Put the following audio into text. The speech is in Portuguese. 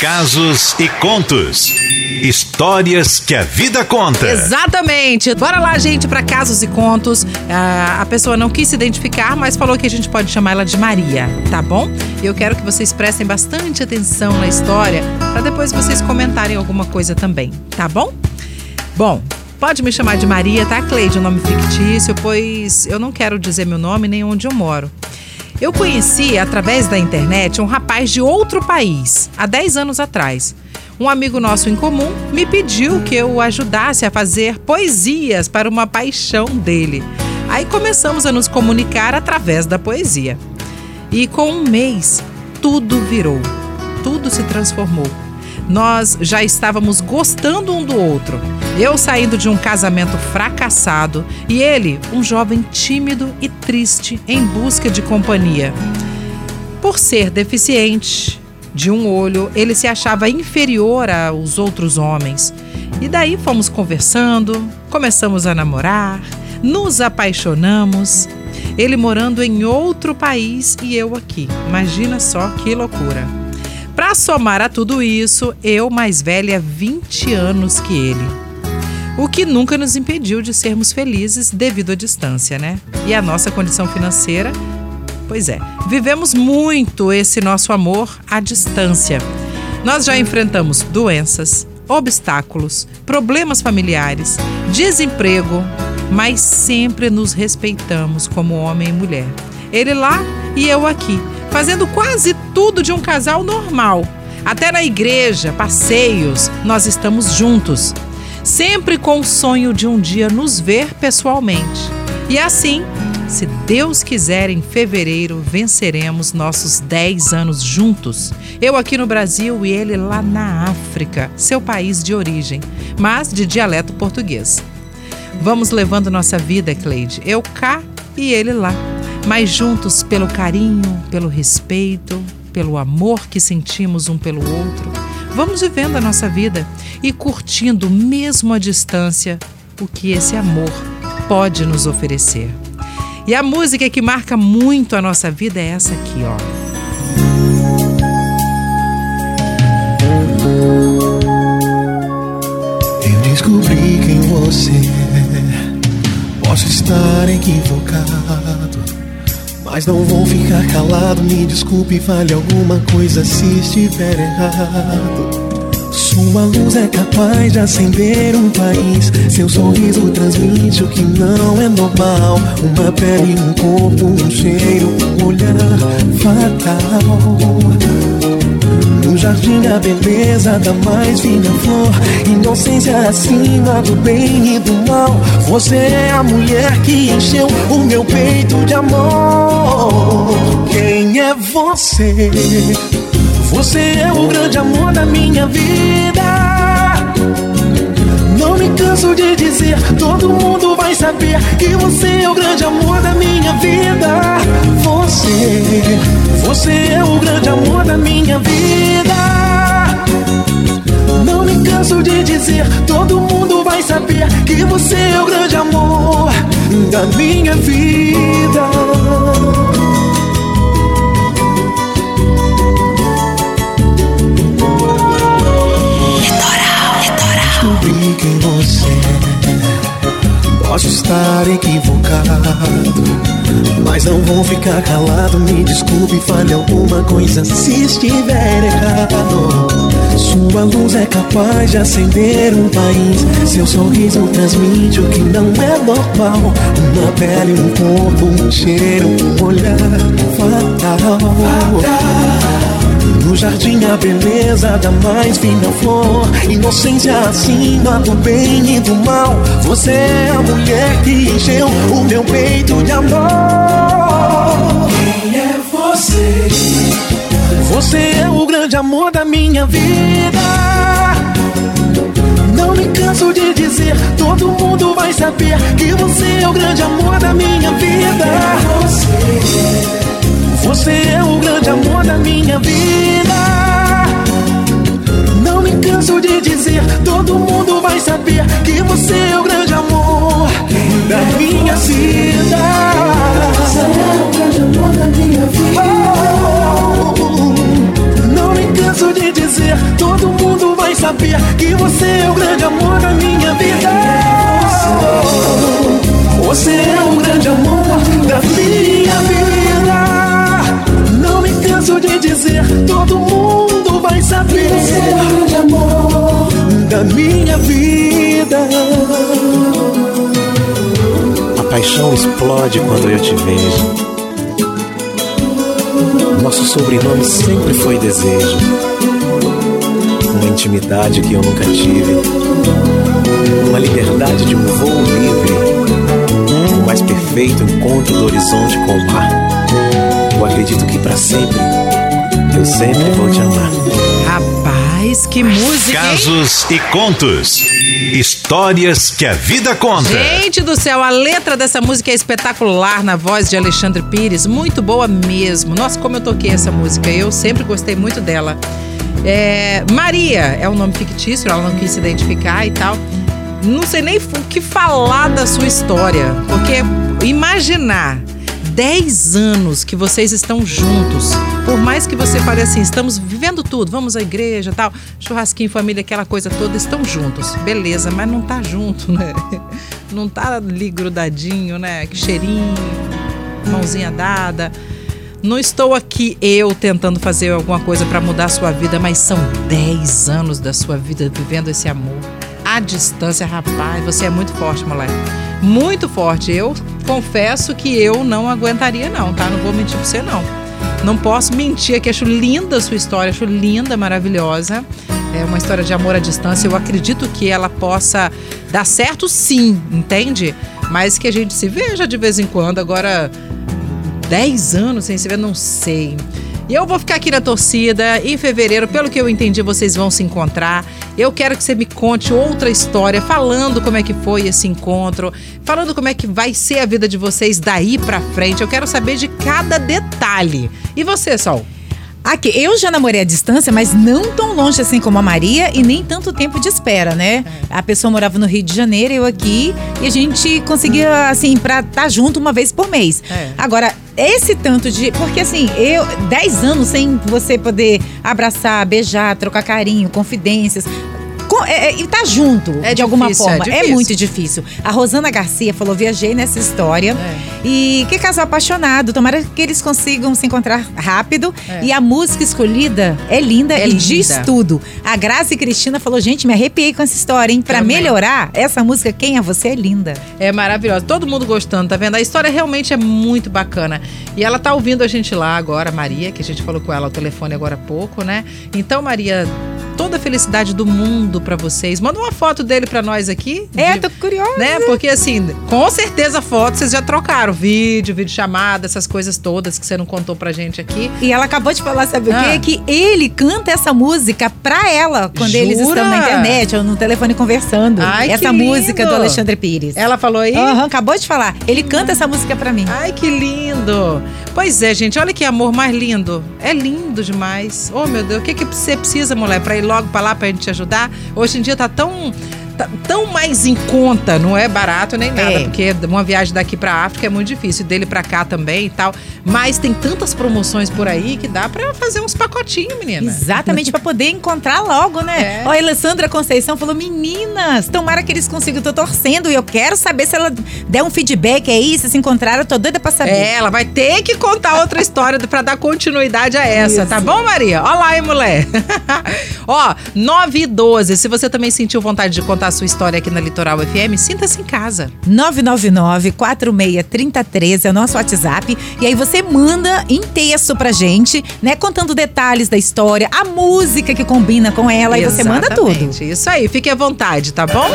Casos e contos. Histórias que a vida conta. Exatamente. Bora lá, gente, para casos e contos. Ah, a pessoa não quis se identificar, mas falou que a gente pode chamar ela de Maria, tá bom? E eu quero que vocês prestem bastante atenção na história para depois vocês comentarem alguma coisa também, tá bom? Bom, Pode me chamar de Maria, tá, Cleide? O nome fictício, pois eu não quero dizer meu nome nem onde eu moro. Eu conheci, através da internet, um rapaz de outro país, há 10 anos atrás. Um amigo nosso em comum me pediu que eu o ajudasse a fazer poesias para uma paixão dele. Aí começamos a nos comunicar através da poesia. E com um mês, tudo virou, tudo se transformou. Nós já estávamos gostando um do outro. Eu saindo de um casamento fracassado e ele, um jovem tímido e triste em busca de companhia. Por ser deficiente de um olho, ele se achava inferior aos outros homens. E daí fomos conversando, começamos a namorar, nos apaixonamos. Ele morando em outro país e eu aqui. Imagina só que loucura. Para somar a tudo isso, eu mais velha 20 anos que ele. O que nunca nos impediu de sermos felizes devido à distância, né? E a nossa condição financeira? Pois é, vivemos muito esse nosso amor à distância. Nós já enfrentamos doenças, obstáculos, problemas familiares, desemprego, mas sempre nos respeitamos como homem e mulher. Ele lá e eu aqui fazendo quase tudo de um casal normal. Até na igreja, passeios, nós estamos juntos, sempre com o sonho de um dia nos ver pessoalmente. E assim, se Deus quiser, em fevereiro venceremos nossos 10 anos juntos. Eu aqui no Brasil e ele lá na África, seu país de origem, mas de dialeto português. Vamos levando nossa vida, Cleide. Eu cá e ele lá mas juntos pelo carinho, pelo respeito, pelo amor que sentimos um pelo outro, vamos vivendo a nossa vida e curtindo, mesmo à distância, o que esse amor pode nos oferecer. E a música que marca muito a nossa vida é essa aqui, ó. Eu descobri quem você é. Posso estar equivocado mas não vou ficar calado, me desculpe, fale alguma coisa se estiver errado. Sua luz é capaz de acender um país. Seu sorriso transmite o que não é normal. Uma pele, um corpo, um cheiro, um olhar fatal jardim a beleza da mais fina flor. Inocência acima do bem e do mal. Você é a mulher que encheu o meu peito de amor. Quem é você? Você é o grande amor da minha vida canso de dizer, todo mundo vai saber Que você é o grande amor da minha vida Você, você é o grande amor da minha vida canso de dizer, todo mundo vai saber que você é o grande amor da minha vida. Descobri quem você é. Posso estar equivocado, mas não vou ficar calado. Me desculpe, fale alguma coisa se estiver errado. Sua luz é capaz de acender um país. Seu sorriso transmite o que não é normal. Uma pele, um corpo, um cheiro, um olhar fatal. No jardim a beleza da mais fina flor Inocência acima do bem e do mal Você é a mulher que encheu o meu peito de amor Quem é você? Você é o grande amor da minha vida. Não me canso de dizer, todo mundo vai saber que você é o grande amor da minha vida. Você é o grande amor da minha vida. Dizer, todo mundo vai saber que você é o grande amor da minha vida. Você é o grande amor da minha vida. a minha vida. A paixão explode quando eu te vejo. Nosso sobrenome sempre foi desejo. Uma intimidade que eu nunca tive. Uma liberdade de um voo livre. O mais perfeito encontro do horizonte com o mar. Eu acredito que para sempre, eu sempre vou te amar. Rapaz que música! hein? Casos e contos. Histórias que a vida conta. Gente do céu, a letra dessa música é espetacular na voz de Alexandre Pires, muito boa mesmo. Nossa, como eu toquei essa música, eu sempre gostei muito dela. É, Maria é um nome fictício, ela não quis se identificar e tal. Não sei nem o que falar da sua história, porque imaginar 10 anos que vocês estão juntos, por mais que você fale assim, estamos vivendo tudo, vamos à igreja tal, churrasquinho, família, aquela coisa toda, estão juntos, beleza, mas não tá junto, né? Não tá ali grudadinho, né? Que cheirinho, mãozinha dada. Não estou aqui eu tentando fazer alguma coisa para mudar a sua vida, mas são 10 anos da sua vida vivendo esse amor. À distância, rapaz, você é muito forte, moleque. Muito forte. Eu confesso que eu não aguentaria, não, tá? Não vou mentir pra você, não. Não posso mentir aqui. Acho linda a sua história, acho linda, maravilhosa. É uma história de amor à distância. Eu acredito que ela possa dar certo, sim, entende? Mas que a gente se veja de vez em quando. Agora, 10 anos sem se ver, não sei. E eu vou ficar aqui na torcida. Em fevereiro, pelo que eu entendi, vocês vão se encontrar. Eu quero que você me conte outra história, falando como é que foi esse encontro, falando como é que vai ser a vida de vocês daí pra frente. Eu quero saber de cada detalhe. E você, Sol? Aqui, eu já namorei à distância, mas não tão longe assim como a Maria e nem tanto tempo de espera, né? A pessoa morava no Rio de Janeiro, eu aqui, e a gente conseguia, assim, pra estar junto uma vez por mês. É. Agora, esse tanto de. Porque assim, eu. 10 anos sem você poder abraçar, beijar, trocar carinho, confidências. Com- é, é, e tá junto, É de alguma difícil, é forma. É, muito difícil. A Rosana Garcia falou: viajei nessa história. É. E que casal apaixonado. Tomara que eles consigam se encontrar rápido. É. E a música escolhida é linda e linda. diz tudo. A Grazi Cristina falou: gente, me arrepiei com essa história, hein? Pra Também. melhorar, essa música Quem é Você é linda. É maravilhosa. Todo mundo gostando, tá vendo? A história realmente é muito bacana. E ela tá ouvindo a gente lá agora, Maria, que a gente falou com ela ao telefone agora há pouco, né? Então, Maria, toda a felicidade do mundo pra vocês. Manda uma foto dele pra nós aqui. É, de- tô curiosa. né? Porque assim, com certeza foto vocês já trocaram, vídeo, vídeo chamada, essas coisas todas que você não contou pra gente aqui. E ela acabou de falar, sabe Ah. o quê? Que ele canta essa música pra ela quando eles Jura? estão na internet ou no telefone conversando. Ai, essa música do Alexandre Pires. Ela falou aí? Aham, acabou de falar. Ele canta essa música pra mim. Ai, que lindo! Pois é, gente, olha que amor mais lindo. É lindo demais. Oh, meu Deus, o que, que você precisa, mulher, pra ir logo pra lá pra gente te ajudar? Hoje em dia tá tão. Tá tão mais em conta, não é barato nem nada, É. porque uma viagem daqui pra África é muito difícil, dele pra cá também e tal. Mas tem tantas promoções por aí que dá pra fazer uns pacotinhos, menina. Exatamente, pra poder encontrar logo, né? É. Ó, a Alessandra Conceição falou: meninas, tomara que eles consigam, tô torcendo e eu quero saber se ela der um feedback aí, se se encontraram, eu tô doida pra saber. É, ela vai ter que contar outra história pra dar continuidade a essa, Isso. tá bom, Maria? Ó lá, hein, mulher? Ó, 9 e 12. Se você também sentiu vontade de contar a sua história aqui na Litoral FM, sinta-se em casa. 999-463013 é o nosso WhatsApp. E aí você manda em texto pra gente, né? Contando detalhes da história, a música que combina com ela, e você manda tudo. Exatamente. Isso aí, fique à vontade, tá bom?